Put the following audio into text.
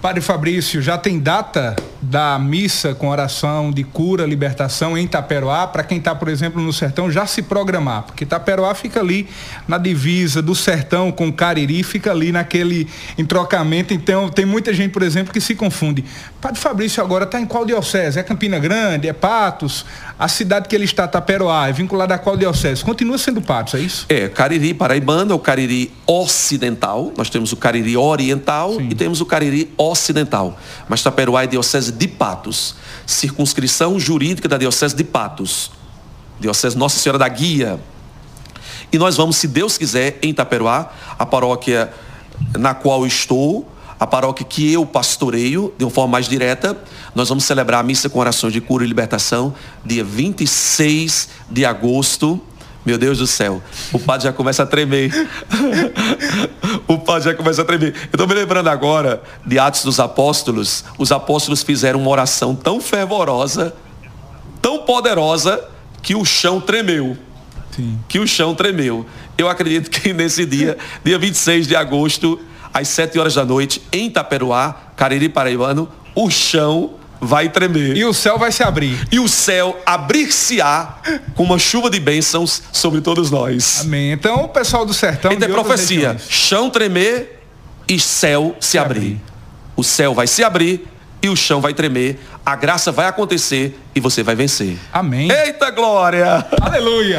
Padre Fabrício, já tem data da missa com oração de cura, libertação em Itaperoá, para quem está, por exemplo, no sertão, já se programar, porque Itaperoá fica ali na divisa do sertão com Cariri, fica ali naquele entrocamento, então tem muita gente, por exemplo, que se confunde. Padre Fabrício agora está em qual diocese? É Campina Grande? É Patos? A cidade que ele está, Itaperoá, é vinculada a qual diocese? Continua sendo Patos, é isso? É, Cariri paraibano é o Cariri ocidental, nós temos o Cariri oriental Sim. e temos o Cariri ocidental. Mas Itaperoá é diocese de Patos, circunscrição jurídica da Diocese de Patos, Diocese Nossa Senhora da Guia. E nós vamos, se Deus quiser, em Itaperuá, a paróquia na qual estou, a paróquia que eu pastoreio, de uma forma mais direta, nós vamos celebrar a missa com orações de cura e libertação, dia 26 de agosto. Meu Deus do céu, o padre já começa a tremer. o padre já começa a tremer. Eu estou me lembrando agora de Atos dos Apóstolos. Os apóstolos fizeram uma oração tão fervorosa, tão poderosa, que o chão tremeu. Sim. Que o chão tremeu. Eu acredito que nesse dia, dia 26 de agosto, às 7 horas da noite, em Itaperuá, Cariri Paraibano, o chão vai tremer. E o céu vai se abrir. E o céu abrir-se-á com uma chuva de bênçãos sobre todos nós. Amém. Então, o pessoal do sertão. Então é profecia: chão tremer e céu se, se abrir. abrir. O céu vai se abrir e o chão vai tremer. A graça vai acontecer e você vai vencer. Amém. Eita glória! Aleluia!